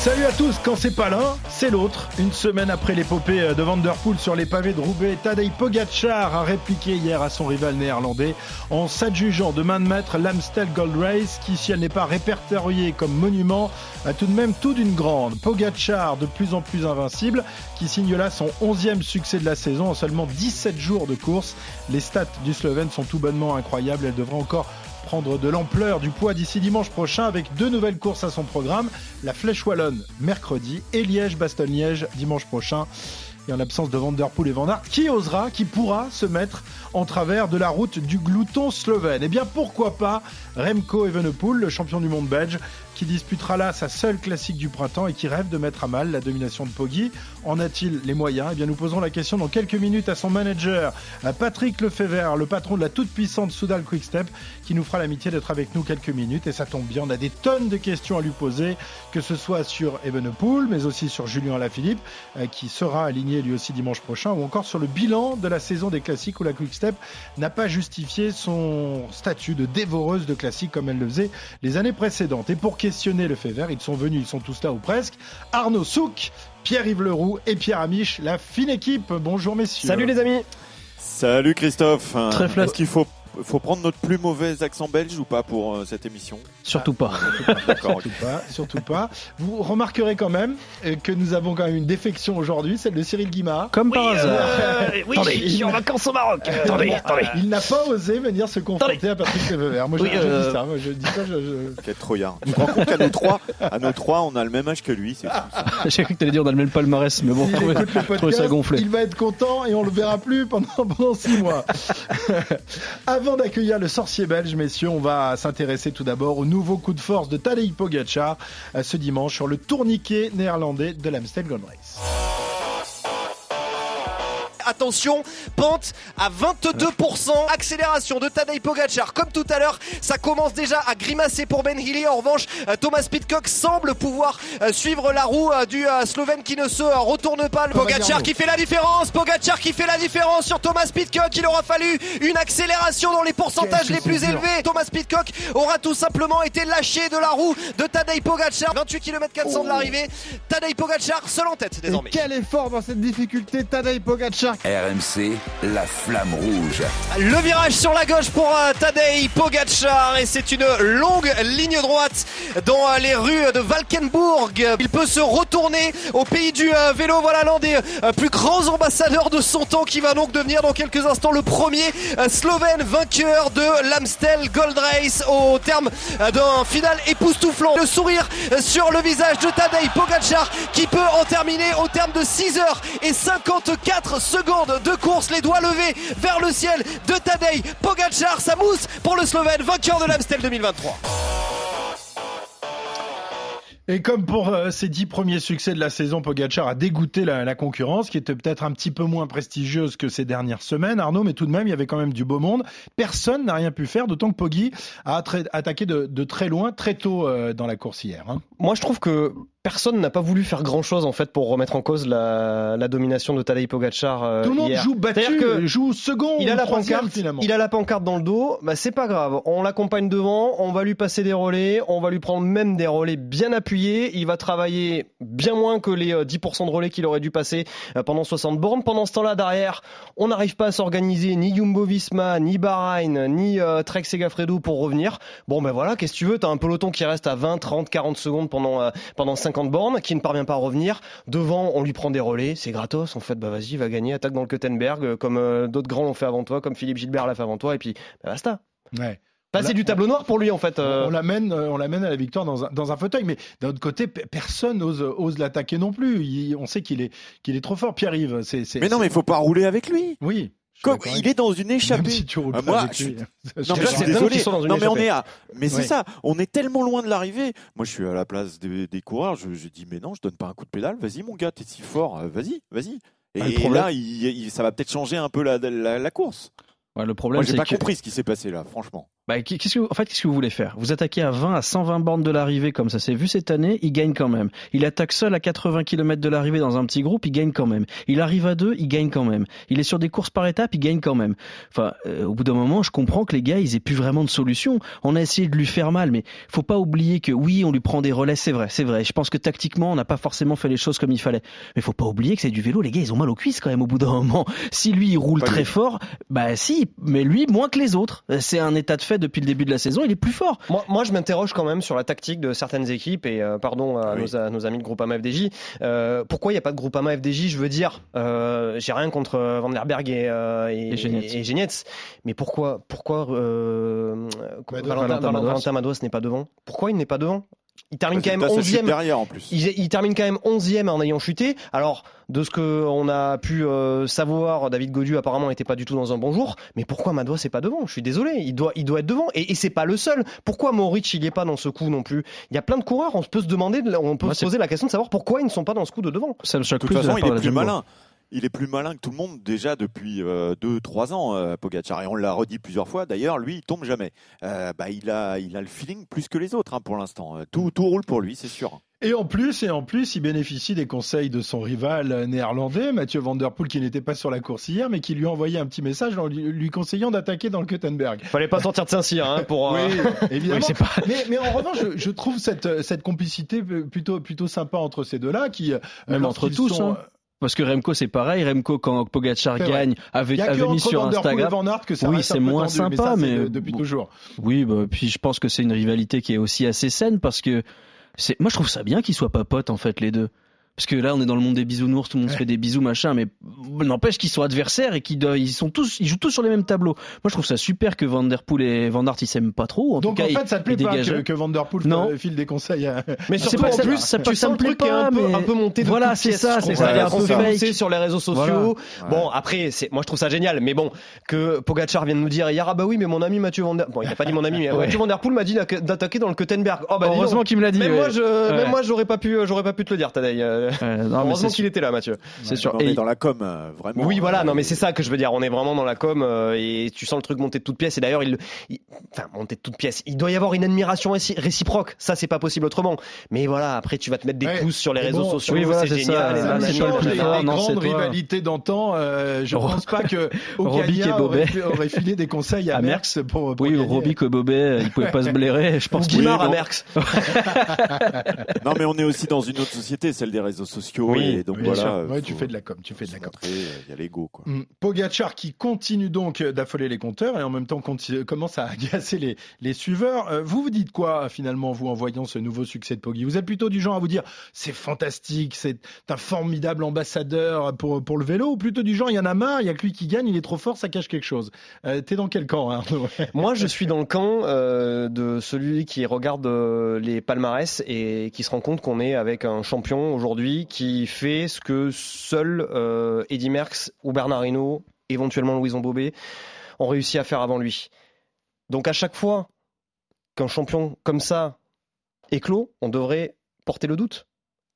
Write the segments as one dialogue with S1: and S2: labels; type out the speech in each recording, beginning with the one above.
S1: Salut à tous, quand c'est pas l'un, c'est l'autre. Une semaine après l'épopée de Vanderpool sur les pavés de Roubaix, Tadej Pogacar a répliqué hier à son rival néerlandais en s'adjugeant de main de maître l'Amstel Gold Race qui, si elle n'est pas répertoriée comme monument, a tout de même tout d'une grande. Pogacar de plus en plus invincible, qui signe là son 11e succès de la saison en seulement 17 jours de course. Les stats du Slovène sont tout bonnement incroyables, elle devrait encore prendre de l'ampleur du poids d'ici dimanche prochain avec deux nouvelles courses à son programme, la Flèche Wallonne mercredi et Liège-Bastogne-Liège dimanche prochain. Et en l'absence de Vanderpool et Van qui osera, qui pourra se mettre en travers de la route du glouton slovène? Eh bien pourquoi pas Remco Evenepoel, le champion du monde belge, qui disputera là sa seule classique du printemps et qui rêve de mettre à mal la domination de Poggi. En a-t-il les moyens? Eh bien nous poserons la question dans quelques minutes à son manager, à Patrick Lefebvre, le patron de la toute-puissante Soudal Quickstep, qui nous fera l'amitié d'être avec nous quelques minutes. Et ça tombe bien, on a des tonnes de questions à lui poser, que ce soit sur Evenepoel, mais aussi sur Julien Alaphilippe, euh, qui sera aligné lui aussi dimanche prochain, ou encore sur le bilan de la saison des classiques où la Quickstep n'a pas justifié son statut de dévoreuse de classiques comme elle le faisait les années précédentes. Et pour questionner le fait vert, ils sont venus, ils sont tous là ou presque. Arnaud Souk, Pierre-Yves Leroux et Pierre Amiche, la fine équipe. Bonjour messieurs.
S2: Salut les amis.
S3: Salut Christophe.
S2: Très.
S3: Est-ce qu'il faut, faut prendre notre plus mauvais accent belge ou pas pour euh, cette émission
S2: Surtout pas.
S3: D'accord.
S1: Surtout pas, surtout pas. Vous remarquerez quand même euh, que nous avons quand même une défection aujourd'hui, celle de Cyril Guimard.
S2: Comme par hasard.
S1: Euh,
S2: oui,
S1: attendez,
S2: je suis en vacances au Maroc. attendez, attendez.
S1: Il n'a pas osé venir se confronter à Patrick Lefebvre. Moi, je,
S2: Oui,
S1: je
S2: euh,
S1: dis ça. Moi, je dis ça. Je, je-
S3: Quel trouillard. Tu te rends compte qu'à nos trois, à nos trois, on a le même âge que lui. C'est fou, ça.
S2: J'ai cru que t'allais dire on a le même palmarès, mais bon, je je
S1: podcast,
S2: ça gonflé.
S1: il va être content et on le verra plus pendant, pendant six mois. Avant d'accueillir le sorcier belge, messieurs, on va s'intéresser tout d'abord au nouveau coup de force de Tadej Pogacar euh, ce dimanche sur le tourniquet néerlandais de l'Amstel Gold Race.
S4: Attention, pente à 22%, accélération de Tadej Pogacar. Comme tout à l'heure, ça commence déjà à grimacer pour Ben Healy. En revanche, euh, Thomas Pitcock semble pouvoir euh, suivre la roue euh, du Slovène qui ne se retourne pas. Le Pogacar qui fait la différence, Pogacar qui fait la différence sur Thomas Pitcock. Il aura fallu une accélération dans les pourcentages les plus élevés. Thomas Pitcock aura tout simplement été lâché de la roue de Tadej Pogacar. 28 km 400 de l'arrivée. Tadej Pogacar seul en tête désormais.
S1: Et quel effort dans cette difficulté, Tadej Pogacar
S5: RMC, la flamme rouge.
S4: Le virage sur la gauche pour euh, Tadej Pogacar et c'est une longue ligne droite dans euh, les rues de Valkenburg. Il peut se retourner au pays du euh, vélo. Voilà l'un des plus grands ambassadeurs de son temps qui va donc devenir dans quelques instants le premier Slovène vainqueur de l'Amstel Gold Race au terme d'un final époustouflant. Le sourire sur le visage de Tadej Pogacar qui peut en terminer au terme de 6 heures et 54 secondes de course, les doigts levés vers le ciel de Tadej Pogacar, sa mousse pour le Slovène, vainqueur de l'Amstel 2023.
S1: Et comme pour euh, ses dix premiers succès de la saison, Pogacar a dégoûté la, la concurrence, qui était peut-être un petit peu moins prestigieuse que ces dernières semaines, Arnaud, mais tout de même, il y avait quand même du beau monde. Personne n'a rien pu faire, d'autant que Poggi a attaqué de, de très loin, très tôt euh, dans la course hier. hein.
S2: Moi, je trouve que personne n'a pas voulu faire grand chose en fait pour remettre en cause la, la domination de Tadej Pogacar euh,
S1: Tout le monde joue battu,
S2: que
S1: joue second
S2: il a la pancarte,
S1: finalement.
S2: il a la pancarte dans le dos, bah c'est pas grave. On l'accompagne devant, on va lui passer des relais, on va lui prendre même des relais bien appuyés. Il va travailler bien moins que les euh, 10% de relais qu'il aurait dû passer euh, pendant 60 bornes. Pendant ce temps-là, derrière, on n'arrive pas à s'organiser ni Jumbo-Visma, ni Bahreïn, ni euh, Trek Segafredo pour revenir. Bon ben voilà, qu'est-ce que tu veux? T'as un peloton qui reste à 20, 30, 40 secondes pendant euh, pendant 50 bornes, qui ne parvient pas à revenir. Devant, on lui prend des relais, c'est gratos. En fait, bah vas-y, va gagner, attaque dans le Kuttenberg, euh, comme euh, d'autres grands l'ont fait avant toi, comme Philippe Gilbert l'a fait avant toi, et puis bah, basta.
S1: Ouais. L'a-
S2: du tableau noir pour lui en fait. euh.
S1: On l'amène, euh, on l'amène à la victoire dans un, dans un fauteuil, mais d'un autre côté, pe- personne n'ose ose l'attaquer non plus. Il- on sait qu'il est, qu'il est trop fort. Pierre-Yves, c'est, c'est-
S3: Mais non, mais il faut pas rouler avec lui.
S1: oui. Suis
S3: Comme il est dans une
S1: Même
S3: échappée.
S1: si tu roules
S3: Ah,
S1: pas
S3: moi, je
S1: lui.
S3: Non, mais suis
S2: c'est
S3: désolé.
S2: qu'ils sont dans une
S3: Non, mais on est à. Mais c'est
S1: Ouais.
S3: ça. On est tellement loin de l'arrivée. Moi, je suis à la place des, des coureurs. Je, je dis, mais non, je donne pas un coup de pédale. Vas-y, mon gars, t'es si fort. euh, Vas-y, vas-y. Et,
S2: Bah, le problème-
S3: là, il- il- ça va peut-être changer un peu la, la, la course.
S2: Ouais, le
S3: Moi,
S2: problème
S3: j'ai
S2: c'est
S3: pas
S2: que
S3: compris ce qui s'est passé là, franchement.
S6: Bah, qu'est-ce que, en fait, qu'est-ce que vous voulez faire? Vous attaquez à 20, à 120 bornes de l'arrivée, comme ça s'est vu cette année, il gagne quand même. Il attaque seul à 80 km de l'arrivée dans un petit groupe, il gagne quand même. Il arrive à deux, il gagne quand même. Il est sur des courses par étapes, il gagne quand même. Enfin, euh, au bout d'un moment, je comprends que les gars, ils aient plus vraiment de solution. On a essayé de lui faire mal, mais faut pas oublier que oui, on lui prend des relais, c'est vrai, c'est vrai. Je pense que tactiquement, on n'a pas forcément fait les choses comme il fallait. Mais faut pas oublier que c'est du vélo, les gars, ils ont mal aux cuisses quand même au bout d'un moment. Si lui, il roule
S3: Pas
S6: très
S3: lui.
S6: fort, bah si, mais lui, moins que les autres. C'est un état de fait depuis le début de la saison, il est plus fort.
S2: Moi, moi, je m'interroge quand même sur la tactique de certaines équipes et euh, pardon à,
S3: Oui.
S2: nos, à nos amis de Groupama FDJ. Euh, pourquoi il n'y a pas de Groupama FDJ Je veux dire, euh, j'ai rien contre euh, Van der Berg et, euh, et,
S6: Et Genietz.
S2: et Genietz, mais pourquoi, pourquoi euh,
S6: Madouas.
S2: Valentin Madouas n'est pas devant? Pourquoi il n'est pas devant? Il termine quand même
S3: Résultat, ça chute
S2: 11e.
S3: derrière en plus.
S2: Il, il termine quand même 11e en ayant chuté. Alors, de ce que on a pu euh, savoir, David Godu apparemment n'était pas du tout dans un bon jour. Mais pourquoi Madois c'est pas devant? Je suis désolé, il doit, il doit être devant. Et, et c'est pas le seul. Pourquoi Mauric il est pas dans ce coup non plus? Il y a plein de coureurs. On peut se demander, de- on peut
S6: Moi,
S2: se poser la question de savoir pourquoi ils ne sont pas dans ce coup de devant.
S6: Ça me choque
S3: De
S6: plus
S3: toute
S6: de la
S3: façon, il est plus
S6: Jumbo.
S3: malin. Il est plus malin que tout le monde déjà depuis 2-3 ans, euh, Pogacar. Et on l'a redit plusieurs fois. D'ailleurs, lui, il tombe jamais. Euh, bah, il a, il a le feeling plus que les autres hein, pour l'instant. Euh, Tout, tout roule pour lui, c'est sûr.
S1: Et en plus, et en plus, il bénéficie des conseils de son rival euh, néerlandais, Mathieu Van Der Poel, qui n'était pas sur la course hier, mais qui lui a envoyé un petit message en lui, conseillant d'attaquer dans le Kuttenberg.
S2: Fallait pas sortir de Saint-Cyr hein, pour. euh,
S1: Oui, évidemment.
S6: Oui, c'est pas-
S1: mais, mais en revanche, je, je trouve cette, cette complicité plutôt, plutôt sympa entre ces deux-là, qui euh,
S6: Même entre tous,
S1: sont-
S6: hein. Parce que Remco, c'est pareil. Remco, quand Pogacar gagne, avait,
S1: y a
S6: avait mis sur Instagram.
S1: Van Aert que ça
S6: Oui, c'est moins
S1: tendu,
S6: sympa,
S1: mais, ça, depuis toujours.
S6: Oui, bah, puis je pense que c'est une rivalité qui est aussi assez saine parce que c'est, moi je trouve ça bien qu'ils soient pas potes en fait les deux. Parce que là, on est dans le monde des bisounours, tout le monde se fait des bisous, machin, mais n'empêche qu'ils sont adversaires et qu'ils ils sont tous, ils jouent tous sur les mêmes tableaux. Moi, je trouve ça super que Van Der Poel et Van Aert ils s'aiment pas trop. En
S1: Donc
S6: tout cas,
S1: en fait, ça te plaît pas que, que Van Der Poel
S6: Non.
S1: euh, file des conseils à...
S2: Mais
S6: C'est
S2: surtout
S6: pas
S2: en plus,
S6: ça-
S2: tu
S6: ça
S2: sens
S6: me
S2: le truc un peu,
S6: mais-
S2: un peu monté de
S6: Voilà, c'est ça, c'est ça
S2: Ça
S6: fait
S2: a sur les réseaux sociaux.
S6: Voilà.
S2: Bon, après, c'est, moi je trouve ça génial, mais bon, que Pogacar vienne nous dire hier, ah bah oui, mais mon ami Mathieu Van Der Bon, il n'a pas dit mon ami, mais
S6: Ouais.
S2: Mathieu Van Der Poel m'a dit d'attaquer dans le Kuttenberg. Oh bah.
S6: Heureusement qu'il me l'a dit. Ouais.
S2: moi, j'aurais pas pu, j'aurais pas pu te le dire, Tadei. Euh,
S6: Ouais, non, mais
S2: Heureusement qu'il était là, Mathieu.
S6: c'est sûr.
S3: On
S6: Et
S3: est dans la com, euh, vraiment.
S2: Oui, voilà,
S3: Euh,
S2: non, mais c'est ça que je veux dire. On est vraiment dans la com euh, et tu sens le truc monter de toutes pièces. Et d'ailleurs, il, il- enfin, monter de toutes pièces. Il doit y avoir une admiration réci- réciproque. Ça, c'est pas possible autrement. Mais voilà, après, tu vas te mettre des
S1: Ouais.
S2: pouces sur les réseaux
S1: bon,
S2: sociaux.
S6: oui, voilà,
S2: c'est génial. et
S6: c'est
S1: les,
S6: non,
S1: grandes rivalités d'antan. euh, je
S6: Ro-
S1: pense pas que
S6: Robic et
S1: aurait, filé des conseils à,
S6: À
S1: Merckx pour,
S6: Oui,
S1: gagner.
S6: Roby Bobet, il pouvait pas se blairer. Je pense
S3: oui,
S2: à. Merckx.
S3: Non, mais on est aussi dans une autre société, celle des réseaux sociaux.
S2: Oui,
S3: et donc
S1: Bien
S3: voilà.
S1: sûr.
S3: euh,
S1: Ouais, tu fais de la com, tu fais de la com.
S3: euh, Il y a l'ego, quoi.
S1: Mm. Pogacar qui continue donc d'affoler les compteurs et en même temps conti- commence à agacer les, les suiveurs. Euh, vous vous dites quoi finalement vous en voyant ce nouveau succès de Poggi? Vous êtes plutôt du genre à vous dire c'est fantastique, c'est un formidable ambassadeur pour, pour le vélo ou plutôt du genre il y en a marre, il y a que lui qui gagne, il est trop fort, ça cache quelque chose? Euh, T'es dans quel camp hein, Arnaud
S2: Moi, je suis dans le camp euh, de celui qui regarde euh, les palmarès et qui se rend compte qu'on est avec un champion aujourd'hui qui fait ce que seul euh, Eddy Merckx ou Bernard Hinault, éventuellement Louison Bobet, ont réussi à faire avant lui. Donc à chaque fois qu'un champion comme ça éclot, on devrait porter le doute.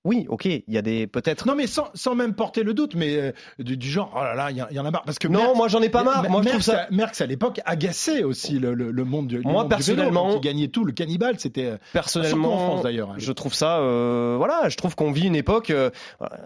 S2: Oui, ok, il y a des peut-être.
S1: Non mais sans, sans même porter le doute, mais euh, du, du genre oh là là, il y, en a marre parce que
S2: Non,
S1: Merckx-
S2: moi j'en ai pas marre. Moi je trouve
S1: Merckx,
S2: ça.
S1: à- Merckx, à l'époque agaçait aussi le, le, le monde du,
S2: Moi,
S1: monde du vélo,
S2: personnellement-
S1: il gagnait tout. Le cannibale, c'était euh, surtout en
S2: Personnellement,
S1: France d'ailleurs. hein.
S2: Je trouve ça, euh, voilà, je trouve qu'on vit une époque. euh,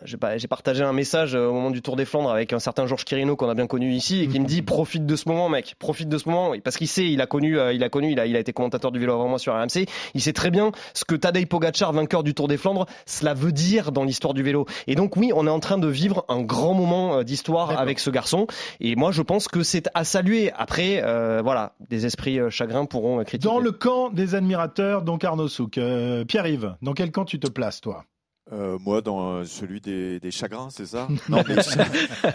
S2: j'ai pas- j'ai partagé un message euh, au moment du Tour des Flandres avec un certain Georges Quirino qu'on a bien connu ici et qui me dit profite de ce moment, mec, profite de ce moment, parce qu'il sait, il a connu, euh, il a connu, il a, il a été commentateur du vélo avant moi sur RMC. Il sait très bien ce que Tadej Pogacar, vainqueur du Tour des Flandres, cela veut dire dans l'histoire du vélo. Et donc oui, on est en train de vivre un grand moment euh, d'histoire avec ce garçon. Et moi, je pense que c'est à saluer. Après, euh, voilà, des esprits euh, chagrins pourront critiquer.
S1: Dans le camp des admirateurs, donc Arnaud Souk. Euh, Pierre-Yves, dans quel camp tu te places, toi?
S3: Euh, moi, dans euh, celui des, des chagrins, c'est ça Non, mais chat,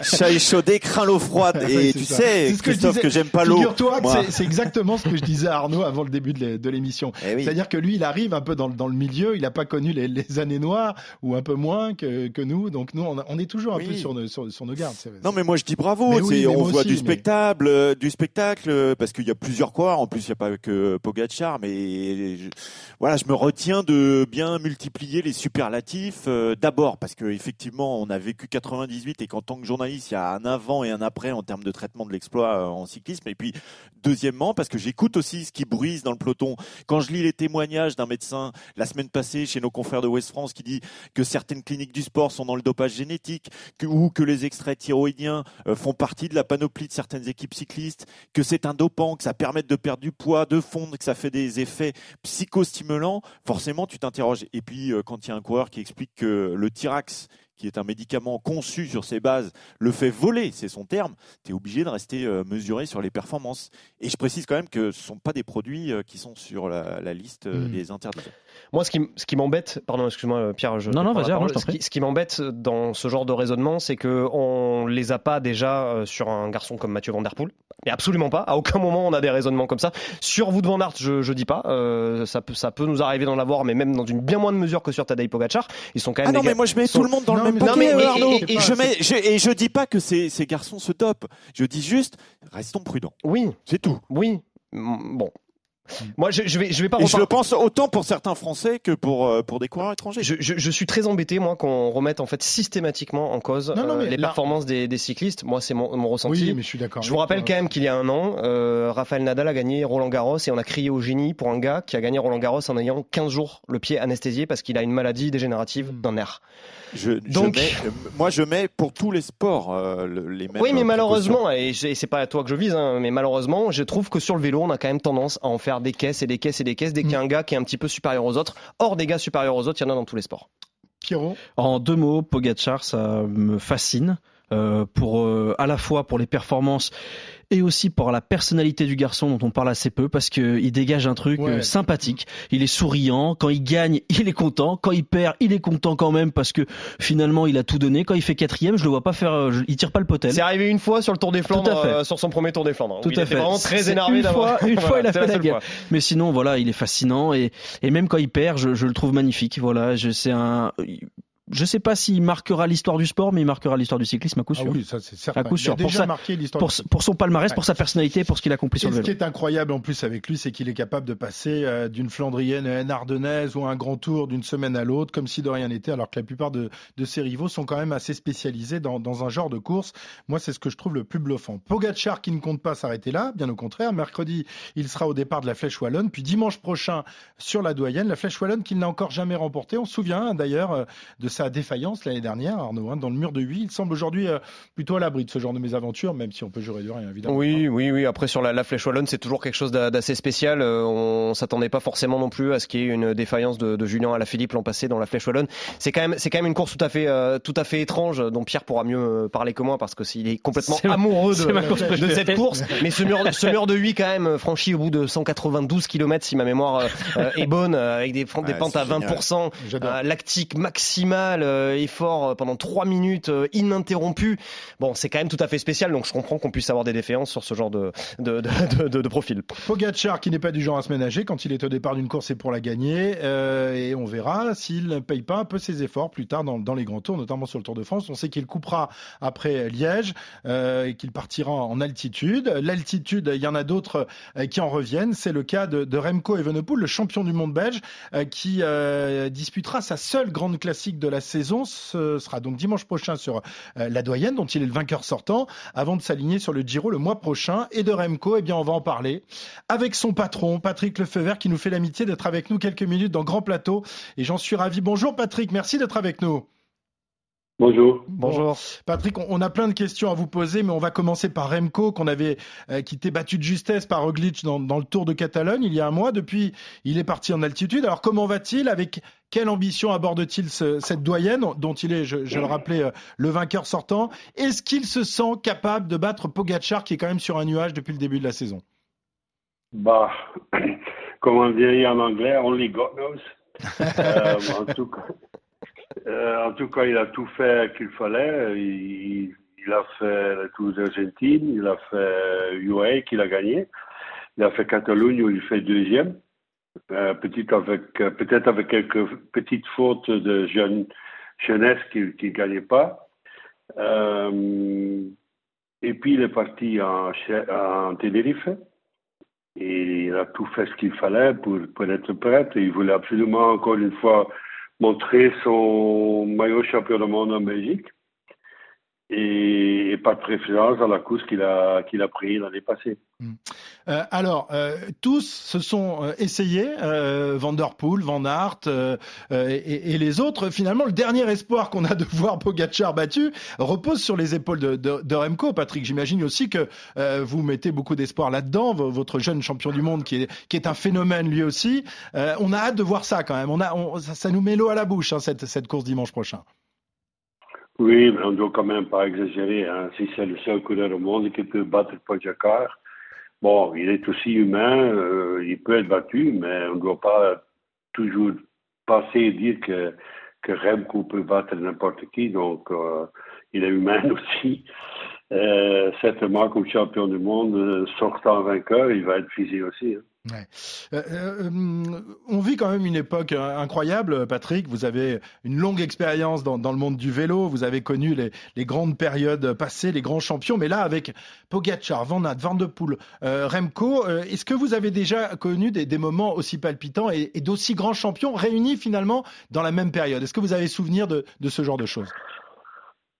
S3: chat échaudé craint l'eau froide. Et tu
S1: ça.
S3: sais,
S1: ce
S3: Christophe, que j'aime pas l'eau.
S1: Figure-toi que
S3: moi.
S1: c'est- exactement ce que je disais à Arnaud avant le début de l'é- de l'émission.
S3: Eh oui.
S1: C'est-à-dire que lui, il arrive un peu dans, le- dans le milieu, il n'a pas connu les, les années noires, ou un peu moins que, que nous. Donc nous, on, a- on est toujours un
S3: Oui.
S1: peu sur nos, sur, sur nos gardes.
S3: Non, mais moi je dis bravo.
S1: Mais oui,
S3: c'est-
S1: mais
S3: on voit
S1: aussi,
S3: du
S1: mais-
S3: spectacle, euh, du spectacle, euh, parce qu'il y a plusieurs coureurs. En plus, il n'y a pas que Pogacar, mais je- voilà, je me retiens de bien multiplier les superlatifs euh, D'abord parce que effectivement, on a vécu 98 et qu'en tant que journaliste, il y a un avant et un après en termes de traitement de l'exploit euh, en cyclisme. Et puis, deuxièmement, parce que j'écoute aussi ce qui bruise dans le peloton. Quand je lis les témoignages d'un médecin la semaine passée chez nos confrères de West France qui dit que certaines cliniques du sport sont dans le dopage génétique, que, ou que les extraits thyroïdiens euh, font partie de la panoplie de certaines équipes cyclistes, que c'est un dopant, que ça permet de perdre du poids, de fondre, que ça fait des effets psychostimulants, forcément tu t'interroges. Et puis quand il y a un coureur qui explique que le Tirax, qui est un médicament conçu sur ses bases, le fait voler, c'est son terme, tu es obligé de rester euh, mesuré sur les performances. Et je précise quand même que ce ne sont pas des produits euh, qui sont sur la, la liste euh,
S1: Mm.
S3: des interdits.
S2: Moi, ce qui, m- ce qui m'embête, pardon, excuse-moi, Pierre, je.
S6: Non, non, vas-y, je
S2: Ce qui,
S6: prie.
S2: ce qui m'embête dans ce genre de raisonnement, c'est que on les a pas déjà sur un garçon comme Mathieu Van Der Poel. Mais absolument pas. À aucun moment on a des raisonnements comme ça. Sur Wout van Aert, je, je dis pas. Euh, ça peut, ça peut nous arriver d'en avoir, mais même dans une bien moindre mesure que sur Tadej Pogacar. Ils sont quand même
S3: Ah non, mais moi je mets
S2: sont-
S3: tout le monde dans
S1: Non,
S3: même
S2: non, mais- et-
S3: Arnaud.
S2: et-
S3: je mets, je, et je dis pas que ces, ces garçons se dopent. Je dis juste, restons prudents.
S2: Oui,
S3: C'est tout.
S2: oui. Bon. Moi, je, je vais, je vais pas
S3: Et je le pense autant pour certains Français que pour, euh, pour des coureurs étrangers.
S2: Je, je- je suis très embêté, moi, qu'on remette en fait systématiquement en cause
S1: Non, non,
S2: euh, les
S1: là-
S2: performances des, des cyclistes. Moi, c'est mon, mon ressenti.
S1: Oui, mais je suis d'accord.
S2: Je vous rappelle
S1: toi.
S2: quand même qu'il y a un an, euh, Rafael Nadal a gagné Roland Garros et on a crié au génie pour un gars qui a gagné Roland Garros en ayant 15 jours le pied anesthésié parce qu'il a une maladie dégénérative
S1: Mm.
S2: d'un nerf.
S3: Je, je
S2: Donc-
S3: mets- euh, moi, je mets pour tous les sports euh, le- les mêmes.
S2: oui, mais malheureusement, et c'est et c'est pas à toi que je vise, hein, mais malheureusement, je trouve que sur le vélo, on a quand même tendance à en faire des caisses et des caisses et des caisses dès qu'il y a un gars qui est un petit peu supérieur aux autres. Or, des gars supérieurs aux autres, il y en a dans tous les sports.
S1: Pierrot,
S6: En deux mots, Pogachar, ça me fascine. euh, pour euh, à la fois pour les performances et aussi pour la personnalité du garçon dont on parle assez peu parce que il dégage un truc
S1: Ouais.
S6: euh, sympathique. Il est souriant. Quand il gagne, il est content. Quand il perd, il est content quand même parce que finalement il a tout donné. Quand il fait quatrième, je le vois pas faire. euh, je- il tire pas le potel.
S2: C'est arrivé une fois sur le Tour des Flandres,
S6: à fait.
S2: euh, sur son premier Tour des Flandres.
S6: Tout
S2: où il
S6: à
S2: était
S6: fait.
S2: vraiment très énervé
S6: une
S2: d'avoir.
S6: fois- une fois, il a fait
S2: la
S6: la guerre.
S2: fois.
S6: Mais sinon, voilà, il est fascinant et, et même quand il perd, je, je le trouve magnifique. Voilà, c'est un. Je sais pas s'il marquera l'histoire du sport, mais il marquera l'histoire du cyclisme à coup
S1: ah
S6: sûr.
S1: oui, ça c'est certain.
S6: À coup
S1: Il
S6: sûr.
S1: a
S6: Pour
S1: déjà
S6: ça-
S1: marqué l'histoire.
S6: Pour, pour son palmarès,
S1: Ouais.
S6: pour sa personnalité, pour ce qu'il a accompli sur le
S1: ce
S6: vélo.
S1: qui est incroyable en plus avec lui, c'est qu'il est capable de passer euh, d'une Flandrienne à une Ardennaise ou un grand tour d'une semaine à l'autre, comme si de rien n'était, alors que la plupart de, de ses rivaux sont quand même assez spécialisés dans, dans un genre de course. Moi, c'est ce que je trouve le plus bluffant. Pogacar qui ne compte pas s'arrêter là, bien au contraire. Mercredi, il sera au départ de la Flèche Wallonne, puis dimanche prochain sur la Doyenne, la Flèche Wallonne qu'il n'a encore jamais remportée. On se souvient hein, d'ailleurs euh, de sa défaillance l'année dernière, Arnaud, hein, dans le mur de 8. Il semble aujourd'hui euh, plutôt à l'abri de ce genre de mésaventures, même si on peut jurer de rien, évidemment.
S2: Oui, oui, oui. Après, sur la, la Flèche Wallonne, c'est toujours quelque chose d'a- d'assez spécial. Euh, on s'attendait pas forcément non plus à ce qu'il y ait une défaillance de, de Julien Alaphilippe l'an passé dans la Flèche Wallonne. C'est quand même, c'est quand même une course tout à fait, euh, tout à fait étrange, dont Pierre pourra mieux euh, parler que moi parce que s'il est complètement amoureux de,
S6: course
S2: de
S6: préférée.
S2: cette course. Mais ce mur, ce mur de 8 quand même franchi au bout de 192 km, si ma mémoire euh, euh, est bonne, euh, avec des, des
S3: Ouais,
S2: pentes à
S3: génial.
S2: 20%.
S1: J'adore.
S2: Euh, lactique maximal, euh, effort euh, pendant 3 minutes euh, ininterrompu. Bon, c'est quand même tout à fait spécial, donc je comprends qu'on puisse avoir des défaillances sur ce genre de, de, de, de- de- profil.
S1: Pogacar qui n'est pas du genre à se ménager quand il est au départ d'une course c'est pour la gagner euh, et on verra s'il ne paye pas un peu ses efforts plus tard dans, dans les grands tours notamment sur le Tour de France on sait qu'il coupera après Liège euh, et qu'il partira en altitude l'altitude il y en a d'autres qui en reviennent c'est le cas de, de Remco Evenepoel le champion du monde belge euh, qui disputera sa seule grande classique de la saison ce sera donc dimanche prochain sur euh, la Doyenne dont il est le vainqueur sortant avant de s'aligner sur le Giro le mois prochain et de Remco eh bien on va en parler avec son patron, Patrick Lefeuvert, qui nous fait l'amitié d'être avec nous quelques minutes dans Grand Plateau. Et j'en suis ravi. Bonjour Patrick, merci d'être avec nous.
S7: Bonjour.
S2: Bonjour.
S1: Patrick, on- a plein de questions à vous poser, mais on va commencer par Remco, qu'on avait euh, quitté battu de justesse par Roglic dans, dans le Tour de Catalogne il y a un mois. Depuis, il est parti en altitude. Alors comment va-t-il? Avec quelle ambition aborde-t-il ce- cette doyenne, dont il est, je, je le rappelais, euh, le vainqueur sortant? Est-ce qu'il se sent capable de battre Pogacar, qui est quand même sur un nuage depuis le début de la saison?
S7: Bah, comme on dirait en anglais, only God knows. Euh, en, tout cas, euh, en tout cas, il a tout fait qu'il fallait. Il, a fait le Tour d'Argentine, il a fait UAE qu'il a gagné. Il a fait Catalogne où il fait deuxième. Euh, petit avec, peut-être avec quelques petites fautes de jeune, jeunesse qu'il ne gagnait pas. Euh, et puis il est parti en, en Tenerife. Et il a tout fait ce qu'il fallait pour, pour être prêt. Il voulait absolument, encore une fois, montrer son maillot champion du monde en Belgique et, pas de préférence dans la course qu'il a, qu'il a pris l'année passée.
S1: Hmm. Euh, alors, euh, tous se sont euh, essayés, euh, Van Der Poel, Van Aert et, les autres. Finalement, le dernier espoir qu'on a de voir Pogacar battu repose sur les épaules de, Remco. Patrick, j'imagine aussi que vous mettez beaucoup d'espoir là-dedans, votre jeune champion du monde qui est, un phénomène lui aussi. on a hâte de voir ça quand même. Ça, nous met l'eau à la bouche, hein, cette, cette course dimanche prochain.
S7: Oui, mais on ne doit quand même pas exagérer. Hein. Si c'est le seul coureur au monde qui peut battre Pogacar, bon, il est aussi humain, euh, il peut être battu, mais on ne doit pas toujours passer et dire que, que Remco peut battre n'importe qui. Donc, euh, il est humain aussi. Euh, certainement, comme champion du monde, euh, sortant vainqueur, il va être fusé aussi. Hein.
S1: Euh, euh, on vit quand même une époque incroyable, Patrick. Vous avez une longue expérience dans, le monde du vélo. Vous avez connu les, grandes périodes passées, les grands champions. Mais là, avec Pogacar, Van Van de Poel, euh, Remco, est-ce que vous avez déjà connu des, moments aussi palpitants et, d'aussi grands champions réunis finalement dans la même période? Est-ce que vous avez souvenir de ce genre de choses?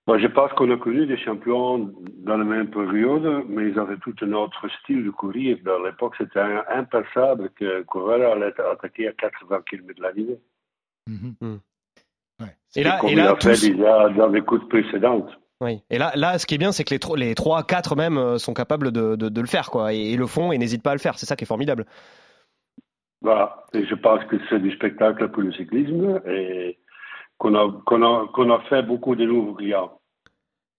S7: Je pense qu'on a connu des champions dans la même période, mais ils avaient tout un autre style de courir. Dans l'époque, c'était impensable qu'un coureur allait attaquer à 80 km de l'arrivée.
S2: Mm -hmm.
S7: ouais. Et là, comme et là, tous... déjà dans les courses précédentes.
S2: Oui. Et là, là, ce qui est bien, c'est que les, les 3, 4 même euh, sont capables de, de, de le faire, quoi, et, et le font et n'hésitent pas à le faire. C'est ça qui est formidable.
S7: Voilà. Et je pense que c'est du spectacle pour le cyclisme. Et qu'on a, fait beaucoup de nouveaux clients.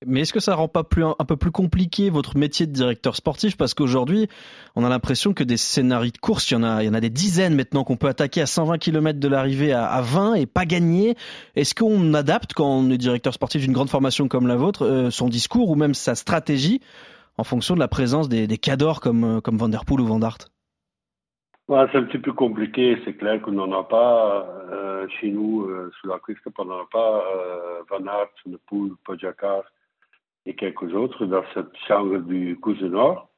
S6: Mais est-ce que ça rend pas un peu plus compliqué votre métier de directeur sportif? Parce qu'aujourd'hui, on a l'impression que des scénarios de course, il y en a, des dizaines maintenant qu'on peut attaquer à 120 km de l'arrivée à, à, 20 et pas gagner. Est-ce qu'on adapte, quand on est directeur sportif d'une grande formation comme la vôtre, euh, son discours ou même sa stratégie en fonction de la présence des, des cadors comme, euh, comme Van Der Poel ou Van Dart
S7: Ouais, c'est un petit peu compliqué. C'est clair qu'on n'en a pas euh, chez nous, euh, sur la Quickstep, on n'en a pas euh, Van Aert, Le Pool, Pogacar et quelques autres dans cette chambre du Cousin Nord.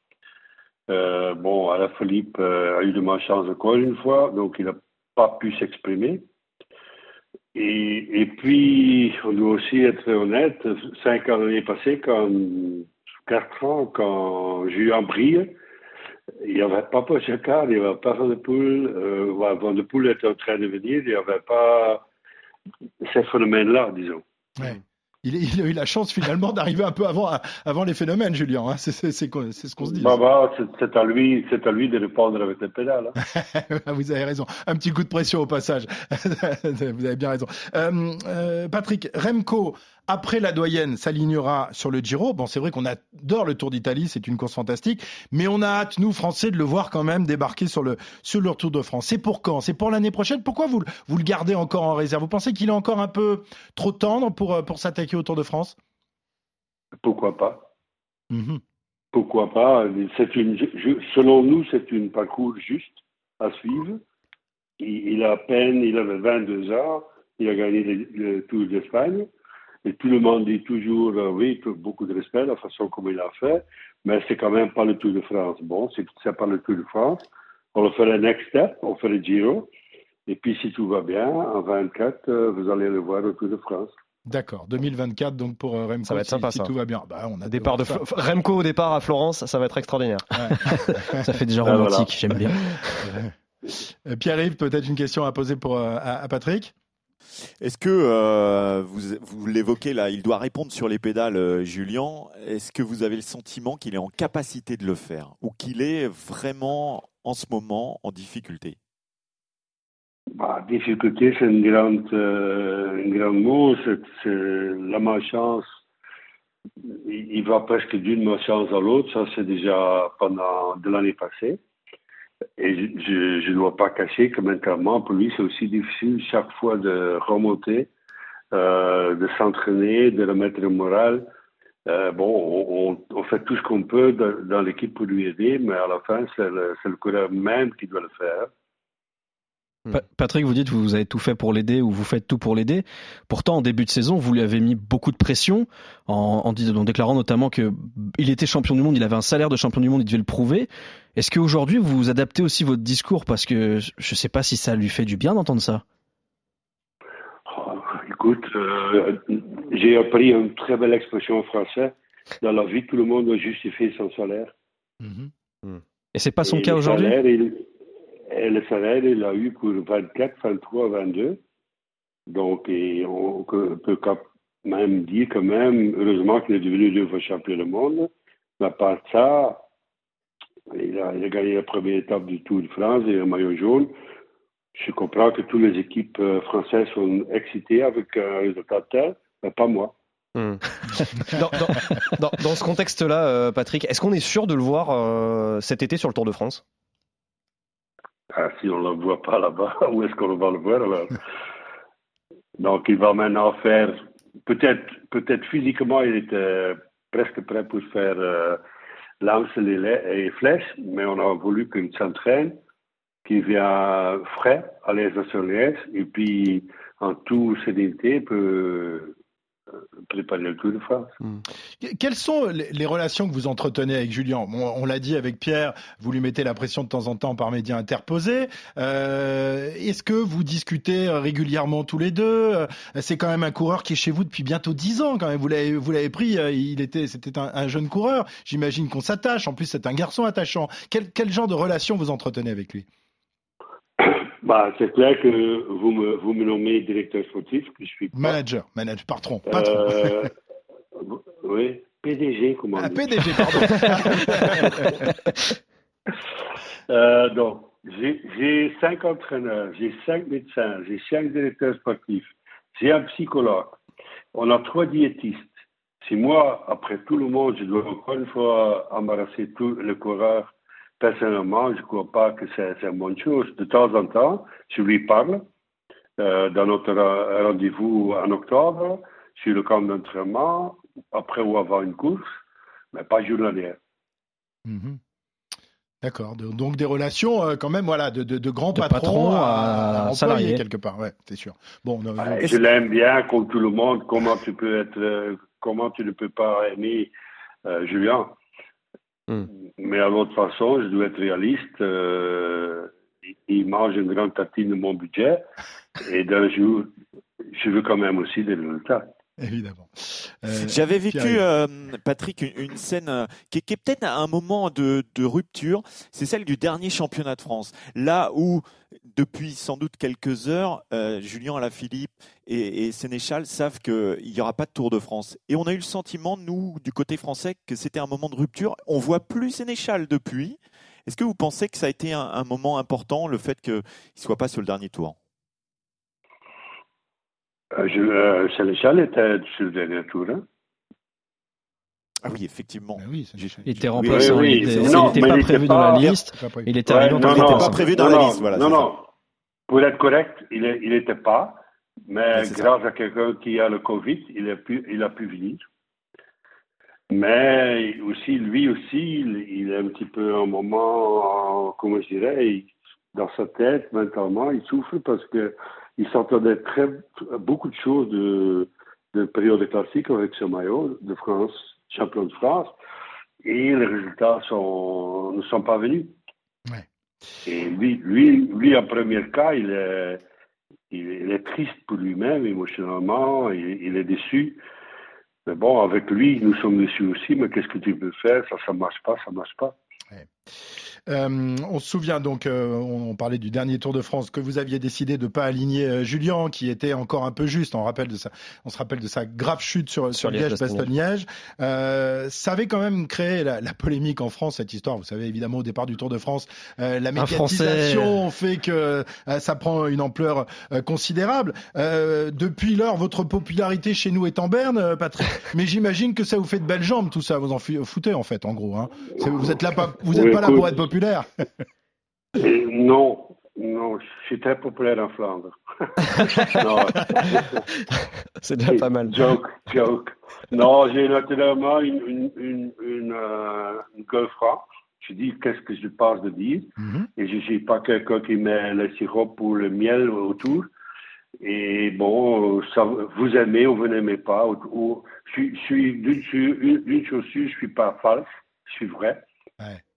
S7: Euh, bon, Alain Philippe a eu de malchance encore une fois, donc il n'a pas pu s'exprimer. Et, et, puis, on doit aussi être honnête, cinq ans l'année passée, quand, quatre ans, quand Julien Brie, il n'y avait pas Pogacar, il n'y avait pas Van de Poel. Euh, Van de Poel était en train de venir, il n'y avait pas ces phénomènes-là, disons.
S1: Ouais. Il, il, a eu la chance finalement d'arriver un peu avant, avant les phénomènes, Julien. Hein. C'est ce qu'on se dit.
S7: Bah, bah, c'est à lui, c'est à lui de répondre avec les pédales.
S1: Hein. Vous avez raison. Un petit coup de pression au passage. Vous avez bien raison. Euh, euh, Patrick Remco après la doyenne s'alignera sur le Giro. Bon, c'est vrai qu'on adore le Tour d'Italie, c'est une course fantastique, mais on a hâte, nous, Français, de le voir quand même débarquer sur le, sur le Tour de France. C'est pour quand? C'est pour l'année prochaine? Pourquoi vous, vous le gardez encore en réserve? Vous pensez qu'il est encore un peu trop tendre pour, euh, pour s'attaquer au Tour de France?
S7: Pourquoi pas mm -hmm. Pourquoi pas C'est une, Selon nous, c'est un parcours juste à suivre. Il, il, a à peine, il avait 22 ans, il a gagné le, le Tour d'Espagne. Et tout le monde dit toujours, euh, oui, beaucoup de respect, la façon comme il a fait, mais c'est quand même pas le Tour de France. Bon, c'est pas le Tour de France. On va faire le next step, on fait le Giro. Et puis, si tout va bien, en 24, euh, vous allez le voir au Tour de France.
S1: D'accord, 2024 donc pour euh, Remco.
S2: Ça va être sympa
S1: si,
S2: ça.
S1: Si tout va bien. Bah, on a
S2: départ de Remco au départ à Florence, ça va être extraordinaire.
S6: Ouais. ça fait déjà romantique, voilà. j'aime bien.
S1: Pierre-Yves, peut-être une question à poser pour à, à Patrick?
S3: Est-ce que euh, vous, vous l'évoquez là, il doit répondre sur les pédales, euh, Julien. Est-ce que vous avez le sentiment qu'il est en capacité de le faire ou qu'il est vraiment en ce moment en difficulté?
S7: Bah, Difficulté, c'est une grande, euh, un grand mot. C'est, la malchance. Il, il va presque d'une malchance à l'autre. Ça, c'est déjà pendant de l'année passée. Et je ne dois pas cacher que maintenant, pour lui, c'est aussi difficile chaque fois de remonter, euh, de s'entraîner, de remettre le moral. Euh, bon, on, on, fait tout ce qu'on peut dans, dans l'équipe pour lui aider, mais à la fin, c'est le, le coureur même qui doit le faire.
S6: Patrick, vous dites que vous avez tout fait pour l'aider ou vous faites tout pour l'aider. Pourtant, en début de saison, vous lui avez mis beaucoup de pression en, en, en déclarant notamment que il était champion du monde, il avait un salaire de champion du monde, il devait le prouver. Est-ce qu'aujourd'hui, vous adaptez aussi votre discours parce que je ne sais pas si ça lui fait du bien d'entendre ça?
S7: Oh, écoute, euh, j'ai appris une très belle expression en français. Dans la vie, tout le monde doit justifier son salaire.
S6: Mhm. Et c'est pas son
S7: Et
S6: cas aujourd'hui?
S7: Et le salaire, il l'a eu pour 24, 23, 22. Donc, on peut quand même dire quand même, heureusement qu'il est devenu deux fois champion du monde. Mais à part ça, il a, a gagné la première étape du Tour de France et un maillot jaune. Je comprends que toutes les équipes euh, françaises sont excitées avec un résultat tel, mais pas moi.
S2: Hmm. dans ce contexte-là, euh, Patrick, est-ce qu'on est sûr de le voir euh, cet été sur le Tour de France?
S7: Ah, si on ne le voit pas là-bas, où est-ce qu'on va le voir alors? Donc, il va maintenant faire, peut-être peut-être physiquement, il était presque prêt pour faire euh, lance et, flèches, mais on a voulu qu'il s'entraîne, qu'il vient frais, à l'aise sur l'aise, et puis en toute sérénité peut préparer le Tour de France.
S1: Que- Quelles sont les, relations que vous entretenez avec Julien? On l'a dit avec Pierre, vous lui mettez la pression de temps en temps par médias interposés. Euh, Est-ce que vous discutez régulièrement tous les deux? Euh, C'est quand même un coureur qui est chez vous depuis bientôt 10 ans. Quand même, vous l'avez pris. euh, Il était, c'était un, un jeune coureur. J'imagine qu'on s'attache. En plus, c'est un garçon attachant. Quel, quel genre de relation vous entretenez avec lui?
S7: Bah, c'est clair que vous me, vous me nommez directeur sportif, que je suis pas.
S1: Manager, manager, patron, patron.
S7: Euh, oui, PDG, comment
S1: Ah. PDG, pardon.
S7: Euh, donc, j'ai cinq entraîneurs, j'ai cinq médecins, j'ai cinq directeurs sportifs, j'ai un psychologue, on a trois diétistes. Si moi, après tout le monde, je dois encore une fois embarrasser tous les coureurs personnellement, je ne crois pas que c'est c'est une bonne chose. De temps en temps, je lui parle euh, dans notre rendez-vous en octobre, sur le camp d'entraînement, après ou avant une course, mais pas journalière.
S1: Mhm. D'accord. De- Donc des relations euh, quand même, voilà, de, de, de grands
S6: De
S1: patrons
S6: patron
S1: à,
S6: à
S1: employés,
S6: salarié.
S1: quelque part. Ouais, c'est sûr. Bon, euh,
S7: Ouais,
S1: donc-
S7: je l'aime bien, comme tout le monde. Comment tu peux être, euh, comment tu ne peux pas aimer euh, Julien?
S2: Hmm.
S7: Mais à l'autre façon, je dois être réaliste. euh, il- mange une grande tartine de mon budget, et d'un jour, je veux quand même aussi des résultats.
S1: évidemment. Euh,
S3: J'avais vécu, euh, Patrick, une, une scène euh, qui, est- qui est peut-être un moment de, de rupture. C'est celle du dernier championnat de France. Là où, depuis sans doute quelques heures, euh, Julien Alaphilippe et, et Sénéchal savent qu'il n'y aura pas de Tour de France. Et on a eu le sentiment, nous, du côté français, que c'était un moment de rupture. On voit plus Sénéchal depuis. Est-ce que vous pensez que ça a été un, moment important, le fait qu'il ne soit pas sur le dernier tour?
S7: Euh, euh, Sénéchal était sur le dernier tour. hein.
S3: Ah oui, effectivement.
S1: Ben oui,
S6: Il était
S7: Oui,
S6: remplaçant,
S7: oui, c'est-
S6: il n'était pas prévu dans la liste. Il était
S7: Ouais,
S6: arrivé
S3: pas prévu dans
S7: non,
S3: la liste. Voilà,
S7: non, non. Pour être correct, il n'était pas. Mais
S3: Ouais, c'est ça.
S7: grâce à quelqu'un qui a le Covid, il a pu, il a pu venir. Mais aussi, lui aussi, il, il est un petit peu un moment, comment je dirais, il- dans sa tête, mentalement, il souffre parce que il s'entendait très, beaucoup de choses de, de période classique avec ce maillot de France, champion de France, et les résultats sont, ne sont pas venus.
S1: Ouais.
S7: Et lui, lui, lui, en premier cas, il est, il triste pour lui-même, émotionnellement, il, il est déçu. Mais bon, avec lui, nous sommes déçus aussi, mais qu'est-ce que tu peux faire? Ça, ça marche pas, ça marche pas.
S1: Euh, on se souvient donc, euh, on, on parlait du dernier Tour de France, que vous aviez décidé de ne pas aligner euh, Julien, qui était encore un peu juste. On, rappelle de sa, on se rappelle de sa grave chute sur, sur Liège-Bastogne-Liège. Euh, ça avait quand même créé la, la, polémique en France, cette histoire. Vous savez, évidemment, au départ du Tour de France, euh, la médiatisation fait que euh, ça prend une ampleur euh, considérable. Euh, depuis lors, votre popularité chez nous est en berne, euh, Patrick. Mais j'imagine que ça vous fait de belles jambes, tout ça. Vous en foutez, en fait, en gros. Hein. Vous êtes là pas, vous êtes
S7: Oui,
S1: pas là pour être populaire.
S7: Et non, non, je suis très populaire en Flandre.
S2: C'est déjà pas mal.
S7: Joke, joke. Non, j'ai naturellement une, une, une, une, euh, une girlfriend. Je dis qu'est-ce que je pense de dire? Mm -hmm. Et je ne suis pas quelqu'un qui met le sirop ou le miel autour. Et bon, ça, vous aimez ou vous n'aimez pas. Ou, ou, je, je suis d'une chaussure, je suis pas false, je suis vrai.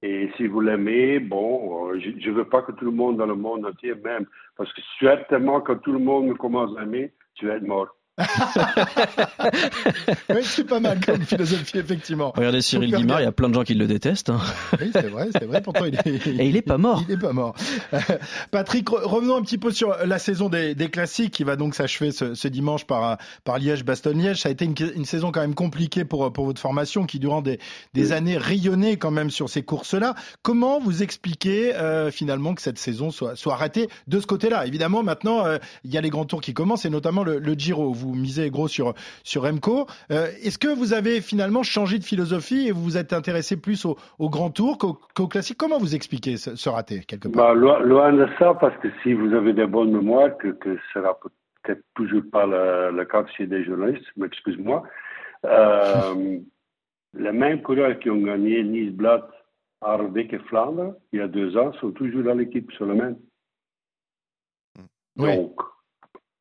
S7: Et si vous l'aimez, bon, je ne veux pas que tout le monde dans le monde entier m'aime. Parce que certainement, quand tout le monde commence à aimer, tu vas être mort.
S1: oui, c'est pas mal comme philosophie, effectivement.
S6: Regardez Cyril Guimard, il y a plein de gens qui le détestent. Hein.
S1: Oui, c'est vrai, c'est vrai. Pourtant, il est,
S6: Et il est pas mort.
S1: Il est pas mort. Patrick, revenons un petit peu sur la saison des, des classiques qui va donc s'achever ce, ce, dimanche par, par Liège-Bastogne-Liège. Ça a été une, une, saison quand même compliquée pour, pour votre formation qui, durant des, des années, rayonnait quand même sur ces courses-là. Comment vous expliquez euh, finalement que cette saison soit, soit arrêtée de ce côté-là? Évidemment, maintenant, euh, il y a les grands tours qui commencent et notamment le, le Giro. Vous misez gros sur, sur Remco. Euh, Est-ce que vous avez finalement changé de philosophie et vous vous êtes intéressé plus au, au grand tour qu'au qu classique? Comment vous expliquez ce, ce raté quelque part?
S7: Bah, Loin de ça, parce que si vous avez des bonnes mémoires, que, que ce sera peut-être toujours pas le, le cas chez des journalistes, excuse-moi, euh, les mêmes coureurs qui ont gagné Nice-Blad, Harbeck et Flandre, il y a deux ans, sont toujours dans l'équipe sur le même.
S1: Oui.
S7: Donc,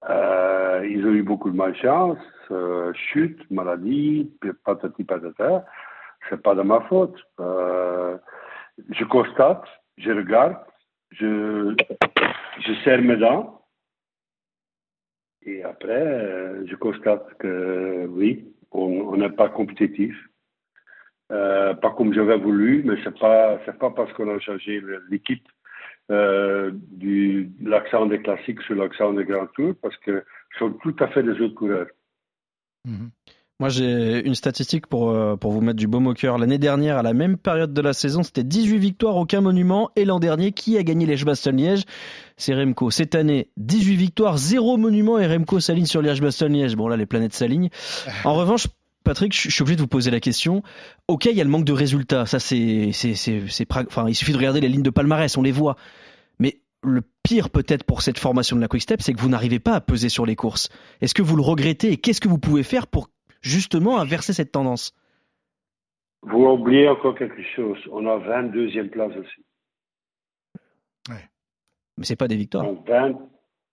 S7: euh, ils ont eu beaucoup de malchance, euh, chute, maladie, patati patata. C'est pas de ma faute. Euh, je constate, je regarde, je, serre mes dents. Et après, euh, je constate que oui, on n'est pas compétitif. Euh, pas comme j'avais voulu, mais c'est pas pas parce qu'on a changé l'équipe euh, du l'accent des classiques sur l'accent des grands tours, parce que ce sont tout à fait des autres coureurs.
S6: Mmh. Moi, j'ai une statistique pour, euh, pour vous mettre du baume au cœur. L'année dernière, à la même période de la saison, c'était 18 victoires, aucun monument. Et l'an dernier, qui a gagné Liège-Bastogne-Liège C'est Remco. Cette année, 18 victoires, zéro monument et Remco s'aligne sur Liège-Bastogne-Liège. Bon, là, les planètes s'alignent. En revanche, Patrick, je suis obligé de vous poser la question. Ok, il y a le manque de résultats. Ça, c'est, c'est, c'est, c'est, enfin, il suffit de regarder les lignes de palmarès, on les voit. Mais le pire peut-être pour cette formation de la Quick Step, c'est que vous n'arrivez pas à peser sur les courses. Est-ce que vous le regrettez? Et qu'est-ce que vous pouvez faire pour justement inverser cette tendance?
S7: Vous oubliez encore quelque chose. On a 22e place aussi.
S1: Ouais.
S6: Mais c'est pas des victoires.
S7: Donc 20,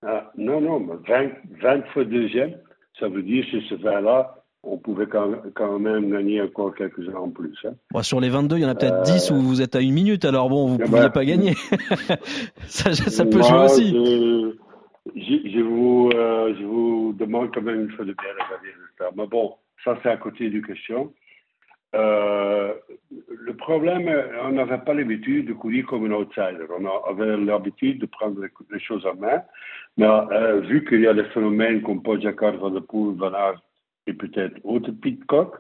S7: ah, non, non, mais 20, 20 fois deuxième, ça veut dire que ce 20-là, on pouvait quand même gagner encore quelques-uns en plus. Hein.
S6: Bon, sur les 22, il y en a peut-être euh... 10 où vous êtes à une minute, alors bon, vous ne pouviez ben, pas gagner. ça, ça, peut
S7: moi,
S6: jouer aussi.
S7: Je, je, vous, euh, je vous demande quand même une fois de bien regarder le. Mais bon, ça c'est à côté du question. Euh, le problème, on n'avait pas l'habitude de courir comme un outsider. On avait l'habitude de prendre les choses en main. Mais euh, vu qu'il y a des phénomènes comme Paul Jacquard, Van der Poel, Van Aert et peut-être autre Pitcock,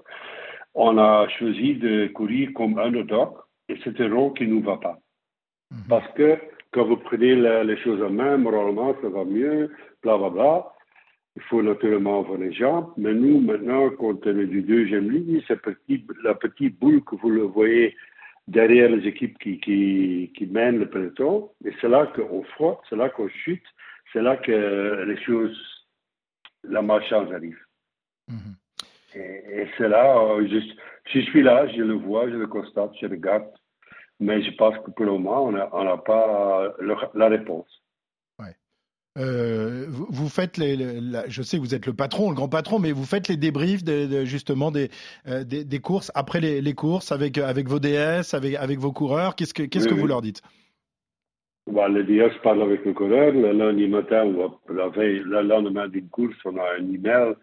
S7: on a choisi de courir comme underdog et c'est un rôle qui ne nous va pas. -hmm. Parce que quand vous prenez la, les choses en main, moralement, ça va mieux, bla bla bla. Il faut naturellement avoir les jambes, mais nous, maintenant, quand on est du deuxième ligne, c'est petit, la petite boule que vous le voyez derrière les équipes qui, qui, qui mènent le peloton, et c'est là qu'on frotte, c'est là qu'on chute, c'est là que les choses, la malchance arrive. Mm -hmm. Et, et c'est là, je, je suis là, je le vois, je le constate, je regarde, mais je pense que pour le moment, on n'a pas le, la réponse.
S1: Ouais. Euh, vous, vous, faites les, la, je sais que vous êtes le patron, le grand patron, mais vous faites les débriefs de, de, justement des, euh, des, des, courses après les, les, courses avec, avec vos DS, avec, avec vos coureurs. Qu'est-ce que, qu'est-ce oui, que vous leur dites?
S7: Bah, Les DS parlent avec le coureur. Le lundi matin ou la veille, le lendemain d'une course, on a un email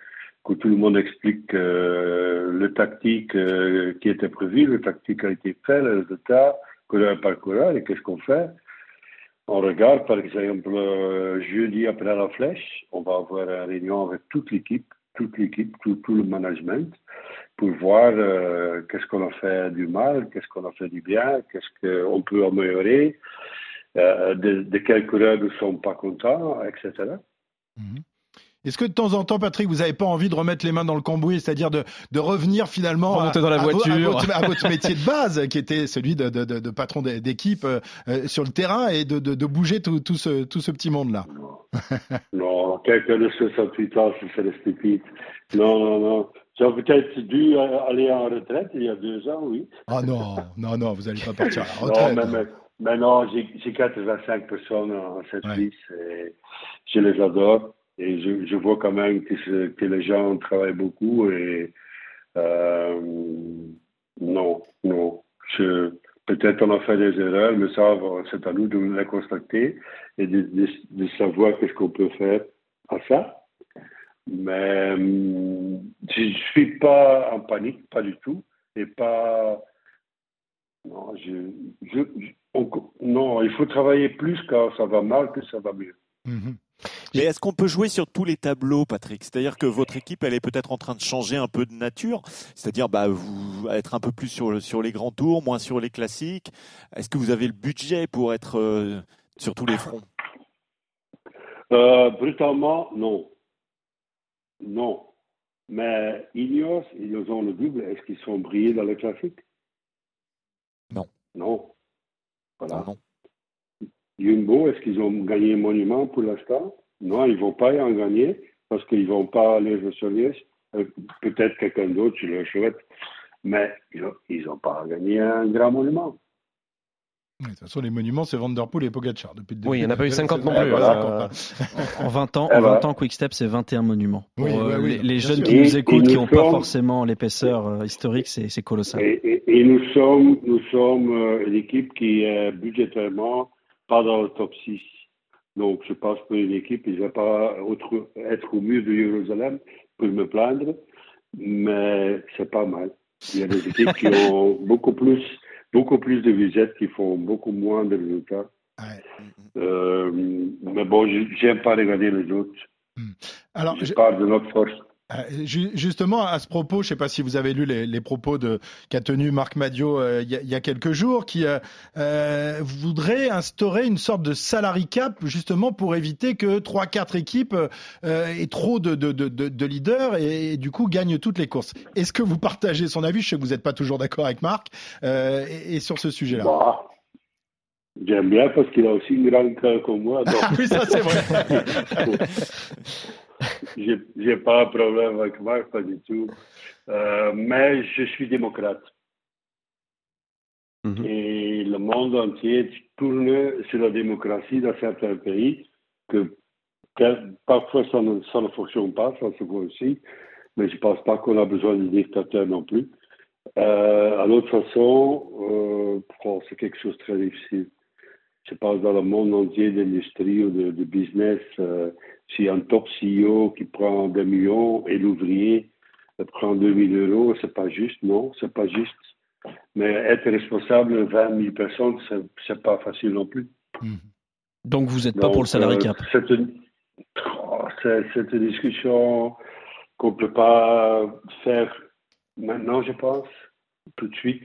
S7: que tout le monde explique euh, le tactique euh, qui était prévu, le tactique a été fait, le résultat, coureur par coureur, et qu'est-ce qu'on fait? On regarde, par exemple, euh, jeudi après la flèche, on va avoir une réunion avec toute l'équipe, toute l'équipe, tout, le management, pour voir qu'est-ce qu'on a fait du mal, qu'est-ce qu'on a fait du bien, qu'est-ce qu'on peut améliorer, de, de quels coureurs ne sont pas contents, etc.
S1: Est-ce que de temps en temps, Patrick, vous n'avez pas envie de remettre les mains dans le cambouis, c'est-à-dire de, de, revenir finalement
S6: à, dans la voiture.
S1: À, votre, à, votre, métier de base, qui était celui de, de, de patron d'équipe euh, sur le terrain, et de, bouger tout, tout, ce, tout ce petit monde-là?
S7: Non, non quelqu'un de 68 ans, c'est stupide. Non, non, non. J'ai peut-être dû aller en retraite il y a deux ans, oui.
S1: Ah non, non, non, vous n'allez pas partir à la retraite.
S7: non, mais, mais, mais non, j'ai 85 personnes en cette ouais. et je les adore. Et je, vois quand même que, les gens travaillent beaucoup et euh, non, non. Peut-être on a fait des erreurs, mais ça, c'est à nous de les constater et de, savoir qu'est-ce qu'on peut faire à ça. Mais hum, je ne suis pas en panique, pas du tout. Et pas. Non, il faut travailler plus quand ça va mal que ça va mieux.
S3: Mhm. Mais est-ce qu'on peut jouer sur tous les tableaux, Patrick? C'est-à-dire que votre équipe, elle est peut-être en train de changer un peu de nature, c'est-à-dire bah, vous être un peu plus sur, sur les grands tours, moins sur les classiques. Est-ce que vous avez le budget pour être euh, sur tous les fronts?
S7: Euh, Brutalement, non. Non. Mais Ineos, ils ont le double. Est-ce qu'ils sont brillés dans les classiques
S3: Non.
S7: Non. Voilà. Non. Jumbo, est-ce qu'ils ont gagné un monument pour l'instant? Non, ils ne vont pas y en gagner parce qu'ils ne vont pas aller sur euh, Peut-être quelqu'un d'autre, je le souhaite. Mais ils n'ont pas gagné un grand monument.
S1: de toute façon, les monuments, c'est Vanderpool et Pogacar depuis le début.
S2: Oui, il n'y en a pas eu 50 non plus.
S6: Voilà. en 20 ans, en 20 ans Quick-Step, c'est 21 monuments. Oui, euh, oui, les, jeunes qui nous écoutent, qui n'ont pas forcément l'épaisseur euh, historique, c'est colossal.
S7: Et, et, nous sommes, nous sommes une équipe qui est budgétairement pas dans le top 6. Donc, je pense que l'équipe, il ne va pas être au mieux de Jérusalem pour me plaindre, mais c'est pas mal. Il y a des équipes qui ont beaucoup plus, beaucoup plus de visites, qui font beaucoup moins de résultats. Euh, mais bon, j'aime pas regarder les autres. Hmm. Alors, je, je parle de notre force.
S1: Euh, justement, à ce propos, je ne sais pas si vous avez lu les, propos qu'a tenu Marc Madio euh, il y, a quelques jours, qui euh, voudrait instaurer une sorte de salary cap justement pour éviter que 3-4 équipes aient trop de, leaders et, du coup gagnent toutes les courses. Est-ce que vous partagez son avis? Je sais que vous n'êtes pas toujours d'accord avec Marc et, sur ce sujet-là.
S7: Bah, j'aime bien parce qu'il a aussi une grande cœur comme moi.
S1: Ah oui, ça c'est vrai.
S7: J'ai pas un problème avec Marc, pas du tout. Euh, mais je suis démocrate. Mhm. Et le monde entier tourne sur la démocratie dans certains pays, que, parfois ça ne, ça ne, fonctionne pas, ça se voit aussi, mais je ne pense pas qu'on a besoin de dictateurs non plus. Euh, à l'autre façon, euh, c'est quelque chose de très difficile. Je pense dans le monde entier d'industrie ou de, de business, euh, si un top CEO qui prend des millions et l'ouvrier prend 2000 euros, c'est pas juste, non, c'est pas juste. Mais être responsable de 20 000 personnes, c'est pas facile non plus.
S6: Mhm. Donc vous n'êtes pas pour le salarié cap
S7: C'est une, oh, une, discussion qu'on ne peut pas faire maintenant, je pense, tout de suite.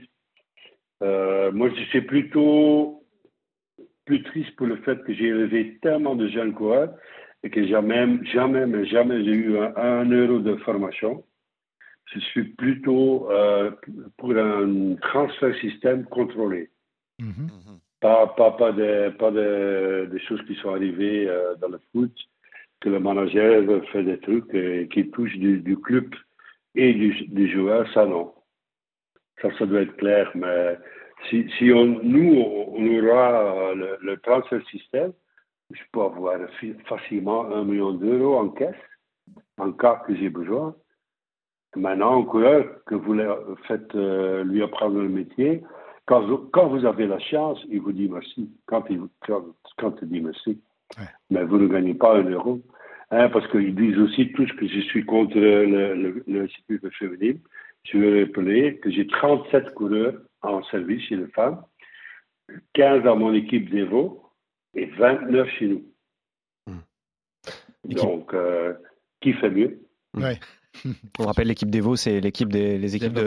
S7: Euh, moi, je suis plutôt plus triste pour le fait que j'ai élevé tellement de jeunes coureurs et que jamais, jamais, mais jamais j'ai eu un, euro de formation. Je suis plutôt euh, pour un transfert système contrôlé. Mm-hmm. Pas, pas, pas, des, pas des choses qui sont arrivées euh, dans le foot, que le manager fait des trucs euh, qui touchent du, du, club et du, du, joueur, ça non. Ça, ça doit être clair. Mais si, si on, nous, on aura le, le transfert système, je peux avoir facilement un million d'euros en caisse, en cas que j'ai besoin. Maintenant, un coureur que vous faites euh, lui apprendre le métier, quand vous, quand vous, avez la chance, il vous dit merci. Quand il, quand, il dit merci. Mais vous ne gagnez pas un euro. Hein, parce qu'ils disent aussi tous que je suis contre le, le, le féminin. Je vais rappeler que j'ai 37 coureurs en service chez les femmes, 15 dans mon équipe d'Evo, et 29 chez nous. Hmm. Donc, euh, qui fait mieux?
S2: Ouais. On rappelle l'équipe d'Evo, c'est l'équipe des les équipes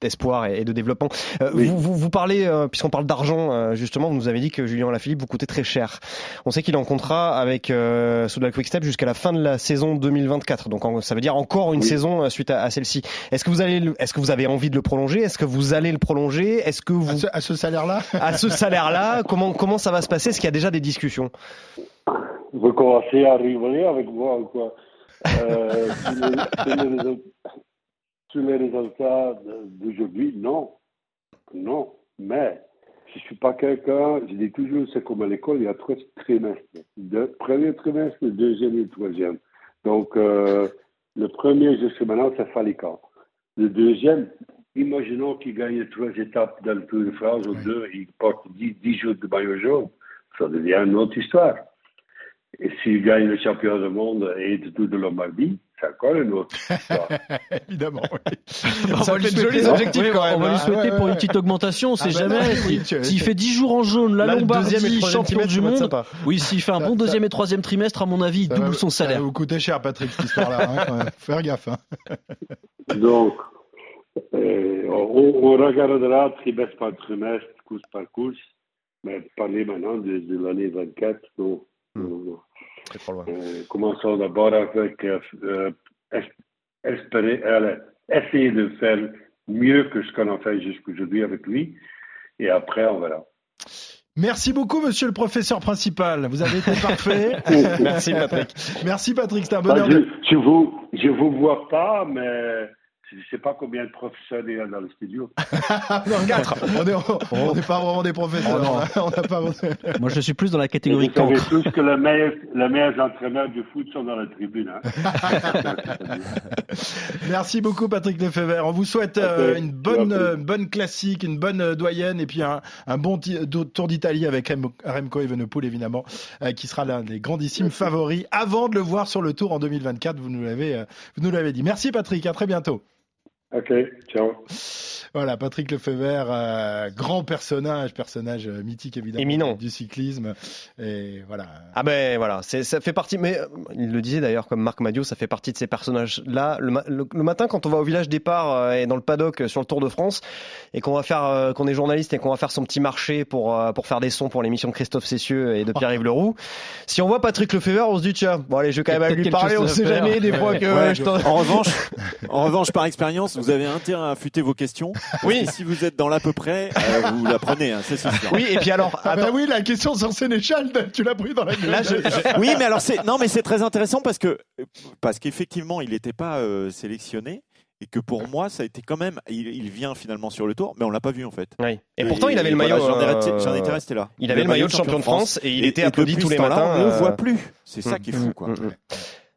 S2: d'espoir et de développement. Euh, vous, vous, vous, parlez, euh, puisqu'on parle d'argent, euh, justement, vous nous avez dit que Julien Lafilippe vous coûtait très cher. On sait qu'il est en contrat avec euh, Soudal Quickstep jusqu'à la fin de la saison 2024. Donc ça veut dire encore une saison suite à, celle-ci. Est-ce que vous allez, est-ce que vous avez envie de le prolonger? Est-ce que vous allez le prolonger? Est-ce que vous
S1: à ce, salaire-là?
S2: À ce salaire-là, comment comment ça va se passer? Est-ce qu'il y a déjà des discussions?
S7: Vous commencez à rigoler avec moi quoi? Euh, sur, les, résultats d'aujourd'hui, non. Non. Mais je ne suis pas quelqu'un, je dis toujours, c'est comme à l'école, il y a trois trimestres. Le premier trimestre, le deuxième et le troisième. Donc, euh, le premier jusqu'à maintenant, c'est Falican. Le deuxième, imaginons qu'il gagne trois étapes dans le Tour de France ou deux, il porte dix, jours de maillot jaune. Ça devient une autre histoire. Et s'il gagne le championnat du monde et de tout de Lombardie, c'est encore une autre histoire.
S1: Évidemment. oui.
S2: On
S1: Ça
S2: va lui
S1: fait de
S2: souhaiter
S1: objectifs
S6: Oui,
S1: quand même.
S6: on va lui
S1: hein.
S6: souhaiter
S1: Ouais,
S6: pour
S1: ouais.
S6: une petite augmentation, on sait
S1: Ah bah
S6: jamais. Si- S'il fait 10 jours en jaune, la
S2: et
S6: Lombardie,
S2: le troisième
S6: champion du monde. Oui, s'il fait un bon deuxième et troisième trimestre, à mon avis, il double son
S1: Ça va
S6: salaire.
S1: vous coûter cher, Patrick, cette histoire-là. hein. Faire gaffe. hein.
S7: Donc, euh, on, on regardera trimestre par trimestre, course par course, mais parler maintenant de, de l'année 24, non?
S2: C'est loin.
S7: Euh, commençons d'abord avec euh, euh, es- espérer, allez, essayer de faire mieux que ce qu'on a fait jusqu'aujourd'hui avec lui, et après on verra.
S1: Merci beaucoup, monsieur le professeur principal. Vous avez été parfait.
S2: Merci Patrick.
S1: Merci, Patrick. C'était un
S7: Bah,
S1: bonheur.
S7: je,
S1: de-
S7: je vous, je vous vois pas, mais je ne sais pas combien de professeurs il y a dans le studio.
S1: Non, Quatre. On n'est on n'est pas vraiment des professeurs. hein. on n'a pas.
S6: Moi, je suis plus dans la catégorie
S7: vous savez
S6: cancre.
S7: tous que les meilleurs, les meilleurs entraîneurs du foot sont dans la tribune. Hein.
S1: Merci beaucoup, Patrick Lefebvre. On vous souhaite euh, une bonne, euh, bonne classique, une bonne euh, doyenne et puis un, un bon tour d'Italie avec Rem- Remco Evenepoel, évidemment, euh, qui sera l'un des grandissimes favoris avant de le voir sur le tour en 2024. Vous nous l'avez, euh, vous nous l'avez dit. Merci, Patrick. À très bientôt.
S7: Ok, ciao.
S1: Voilà, Patrick Lefebvre, euh, grand personnage, personnage euh, mythique évidemment
S2: Éminent.
S1: du cyclisme. Et voilà.
S2: Ah ben voilà, ça fait partie. Mais euh, il le disait d'ailleurs comme Marc Madio, ça fait partie de ces personnages-là. Le, ma- le- le matin, quand on va au village départ euh, et dans le paddock sur le Tour de France, et qu'on va faire, euh, qu'on est journaliste et qu'on va faire son petit marché pour euh, pour faire des sons pour l'émission de Christophe Cessieux et de Pierre-Yves Leroux. Si on voit Patrick Lefebvre, on se dit tiens, bon allez, je vais quand même lui parler. On
S6: à
S2: sait
S6: faire.
S2: jamais des fois que
S3: Ouais,
S2: je
S3: en revanche, en revanche, par expérience, vous avez intérêt à affûter vos questions.
S2: Oui.
S3: que si vous êtes dans l'à peu près, euh, vous la prenez, hein, c'est sûr.
S2: Oui, et puis alors,
S1: Ah bah oui, la question sur Sénéchal, tu l'as pris dans la gueule.
S2: là je, je-
S3: Oui, mais alors c'est non, mais c'est très intéressant parce que parce qu'effectivement, il n'était pas euh, sélectionné et que pour moi, ça a été quand même. Il, il vient finalement sur le tour, mais on l'a pas vu en fait.
S2: oui. Et pourtant, il avait le maillot.
S3: J'en
S2: euh,
S3: étais resté là.
S2: Il avait le maillot de champion de France et il était applaudi tous les matins.
S3: On ne le
S2: euh,
S3: voit plus. C'est ça
S2: Mm,
S3: qui est fou, quoi.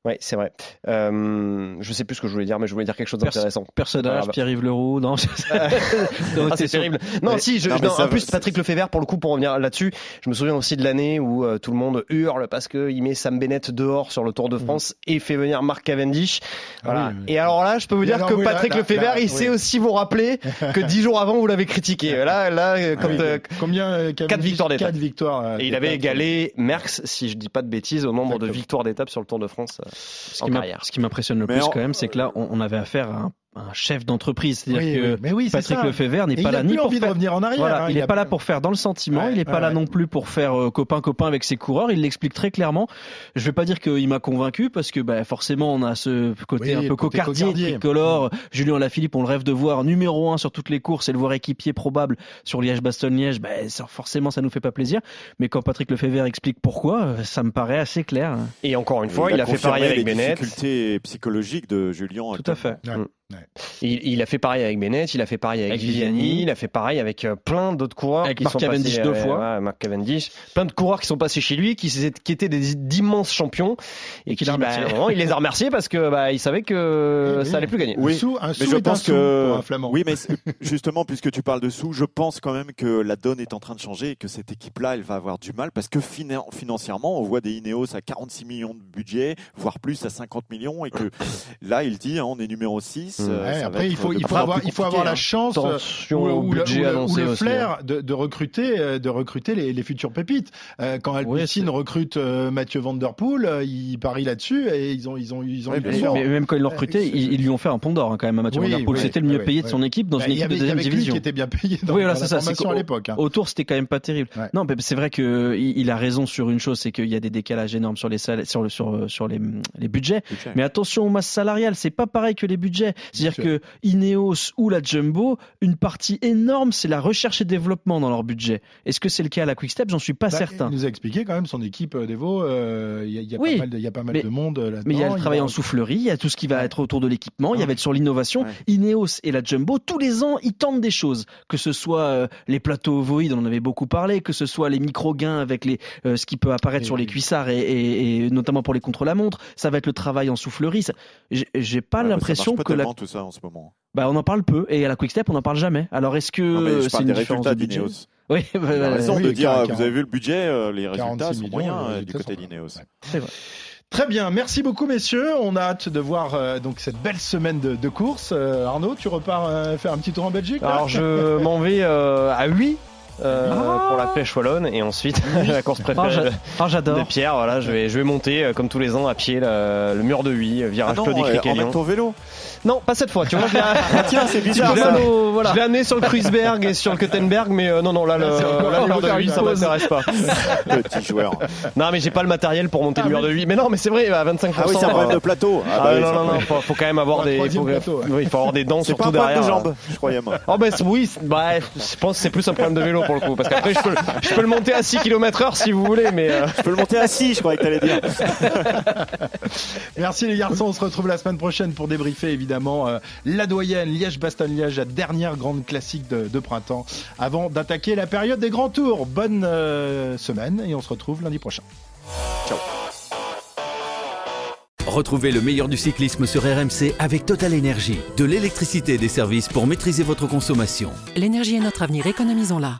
S2: Ouais, c'est vrai. Euh, je sais plus ce que je voulais dire, mais je voulais dire quelque chose
S6: Pers-
S2: d'intéressant.
S6: Personnage,
S2: Ah, bah.
S6: Pierre-Yves Leroux, non.
S2: Ah, c'est terrible. Non,
S3: Mais-
S2: si, je,
S3: non,
S2: non, en plus, Patrick Lefebvre, pour le coup, pour revenir là-dessus, je me souviens aussi de l'année où euh, tout le monde hurle parce qu'il met Sam Bennett dehors sur le Tour de France et fait venir Mark Cavendish. Voilà.
S1: Ah oui, oui.
S2: Et alors là, je peux vous dire
S1: alors,
S2: que
S1: oui,
S2: Patrick Lefebvre, il
S1: oui.
S2: sait aussi vous rappeler que dix jours avant, vous l'avez critiqué. Là, là, quand,
S1: Oui.
S2: euh,
S1: Combien euh,
S2: quatre victoires d'étape.
S1: Quatre victoires. euh,
S2: et il avait égalé Merckx, si je dis pas de bêtises, au nombre de victoires d'étape sur le Tour de France
S6: Ce
S2: en
S6: qui m'a-
S2: carrière.
S6: ce qui m'impressionne le
S3: Mais
S6: plus
S3: en-
S6: quand même, c'est que là, on, on avait affaire à un, un chef d'entreprise. C'est-à-dire
S1: Oui,
S6: que
S1: oui, mais oui, c'est
S6: Patrick
S1: ça.
S6: Lefebvre n'est pas là ni
S1: plus
S6: pour
S1: envie de
S6: faire
S1: revenir en arrière.
S6: Voilà,
S1: hein,
S6: il n'est
S1: a-
S6: pas là pour faire dans le sentiment,
S1: Ouais,
S6: il n'est pas
S1: ouais,
S6: là
S1: ouais.
S6: non plus pour faire euh, copain-copain avec ses coureurs, il l'explique très clairement. Je vais pas dire qu'il m'a convaincu parce que bah, forcément on a ce côté
S1: Oui,
S6: un peu
S1: côté
S6: cocardier,
S1: cocardier.
S6: tricolore. Julien Lafilippe, on le rêve de voir numéro un sur toutes les courses et le voir équipier probable sur Liège-Bastogne-Liège, bah, ça- forcément ça nous fait pas plaisir. Mais quand Patrick Lefebvre explique pourquoi, euh, ça me paraît assez clair.
S2: Et encore une fois, il a fait pareil avec
S3: les
S2: Bennett.
S3: difficultés psychologiques de Julien.
S6: Tout à fait.
S2: Il, il a fait pareil avec Bennett, il a fait pareil avec,
S6: Avec
S2: Viviani,
S6: Viviani.
S2: il a fait pareil avec euh, plein d'autres coureurs
S6: Avec
S2: qui
S6: Mark
S2: sont
S6: Cavendish
S2: passés,
S6: deux
S2: euh,
S6: fois.
S2: ouais, Mark Cavendish, plein de coureurs qui sont passés chez lui, qui, étaient des- d'immenses champions et qui, bah, un il les a remerciés parce que bah, il savait que
S1: Oui,
S2: ça allait plus gagner.
S1: Un
S3: Oui,
S1: sou, un
S3: Mais
S1: sou
S3: je
S1: est un
S3: pense
S1: sou
S3: que
S1: pour un flamand.
S3: oui, mais justement, puisque tu parles de sous, je pense quand même que la donne est en train de changer et que cette équipe-là, elle va avoir du mal parce que finan- financièrement, on voit des Ineos à 46 millions de budget, voire plus à 50 millions, et que là, il dit, hein, on est numéro 6. Euh,
S1: Ouais, après, il faut, il faut avoir, il faut avoir la
S3: compliqué,
S1: chance euh, ou, ou
S2: budget
S1: ou le- ou
S2: aussi, hein.
S1: flair de, de recruter, euh, de recruter les, les futures pépites. Euh, quand
S6: Oui,
S1: Alpecin
S6: c'est-
S1: recrute euh, Mathieu Van Der Poel, euh, il parie là-dessus et ils ont, ils ont, ils ont
S3: Oui,
S1: eu.
S6: Mais même quand ils l'ont recruté, ils, ils lui ont fait un pont d'or hein, quand même à Mathieu
S1: Oui,
S6: Van Der Poel.
S1: oui,
S6: C'était le mieux
S1: oui,
S6: payé
S1: oui.
S6: de son équipe dans
S1: Bah,
S6: une
S1: il y
S6: équipe
S1: avait,
S6: de
S1: il y
S6: deuxième
S1: lui
S6: division.
S1: qui était bien payé dans,
S6: Oui, voilà,
S1: dans
S6: c'est
S1: la
S6: ça,
S1: à l'époque. hein.
S6: Autour, c'était quand même pas terrible. Non, mais c'est vrai que il a raison sur une chose, c'est qu'il y a des décalages énormes sur les salaires, sur le, sur, les, budgets.
S3: Budget.
S6: Mais attention aux masses salariales, c'est pas pareil que les budgets. C'est-à-dire que Ineos ou la Jumbo, une partie énorme, c'est la recherche et développement dans leur budget. Est-ce que c'est le cas à la Quick-Step J'en suis pas
S1: Bah,
S6: certain.
S1: Il nous a expliqué quand même son équipe euh, d'Evo. euh, Il y a, y
S6: Oui,
S1: pas mal de, il y a pas mal
S6: mais-
S1: de monde euh, là-dedans.
S6: Mais il y a le travail
S1: va-
S6: en soufflerie, il y a tout ce qui va être autour de l'équipement, il y va être sur l'innovation.
S3: Ouais.
S6: Ineos et la Jumbo, tous les ans, ils tentent des choses. Que ce soit euh, les plateaux ovoïdes, on en avait beaucoup parlé, que ce soit les micro-gains avec les, euh, ce qui peut apparaître
S1: Et-
S6: sur les cuissards et, et- et notamment pour les contre-la-montre. Ça va être le travail en soufflerie. J'ai pas
S3: Ouais, ça
S6: l'impression que la...
S3: tout ça en ce moment.
S6: bah, on en parle peu et à la Quick Step, on en parle jamais. Alors est-ce que Euh, c'est une
S3: des
S6: différence
S3: résultats
S6: de budget
S3: d'Ineos.
S6: Oui, bah,
S3: Il a
S6: bah,
S3: raison
S1: oui,
S3: de dire,
S1: 40,
S3: vous avez vu le budget, euh, les résultats
S1: 46
S3: sont moyens euh, du côté d'Ineos.
S1: ouais.
S6: c'est vrai.
S1: Très bien, merci beaucoup messieurs. On a hâte de voir euh, donc cette belle semaine de, de course. Euh, Arnaud, tu repars euh, faire un petit tour en Belgique
S2: Alors je m'en vais euh, à 8
S6: Ah.
S2: pour la pêche wallonne et ensuite la course
S6: Ah,
S2: préférée de-
S6: ah, j'adore.
S2: de Pierre. Voilà, je vais, je vais monter comme tous les ans à pied le, le mur de Huy, virage
S3: Ah non,
S2: Claude
S3: euh,
S2: Lyon.
S3: ton vélo.
S2: Non, pas cette fois. Tu vois, je l'ai-
S3: Ah, tiens, c'est bizarre.
S2: Je l'ai amené sur le Kreuzberg et sur le Kuttenberg, mais euh, non, non, là, le, là, le mur de
S1: faire
S2: Huy,
S1: une
S2: ça
S1: pause.
S2: m'intéresse pas.
S3: Petit joueur.
S2: Non, mais j'ai pas le matériel pour monter
S1: Ah
S2: le mur de Huy. Mais non, mais c'est vrai, à 25%.
S3: Ah oui, c'est un problème de plateau.
S2: Ah,
S3: bah oui,
S2: non, non, non, faut, faut quand même avoir des. Faut,
S1: plateau, ouais.
S2: oui, il faut avoir des dents
S3: C'est pas
S2: surtout
S3: un problème
S2: derrière.
S3: de jambes, je croyais moi.
S2: Oh bah oui, bah, je pense que c'est plus un problème de vélo pour le coup, parce qu'après je peux, je peux le monter à 6 km heure si vous voulez, mais euh,
S3: Je peux le monter assis, je croyais que t'allais dire.
S1: Merci les garçons, on se retrouve la semaine prochaine pour débriefer évidemment euh, la doyenne Liège-Bastogne-Liège, la dernière grande classique de, de printemps, avant d'attaquer la période des grands tours. Bonne euh, semaine et on se retrouve lundi prochain.
S5: Retrouvez le meilleur du cyclisme sur RMC avec Total Énergie. De l'électricité et des services pour maîtriser votre consommation.
S8: L'énergie est notre avenir, économisons-la.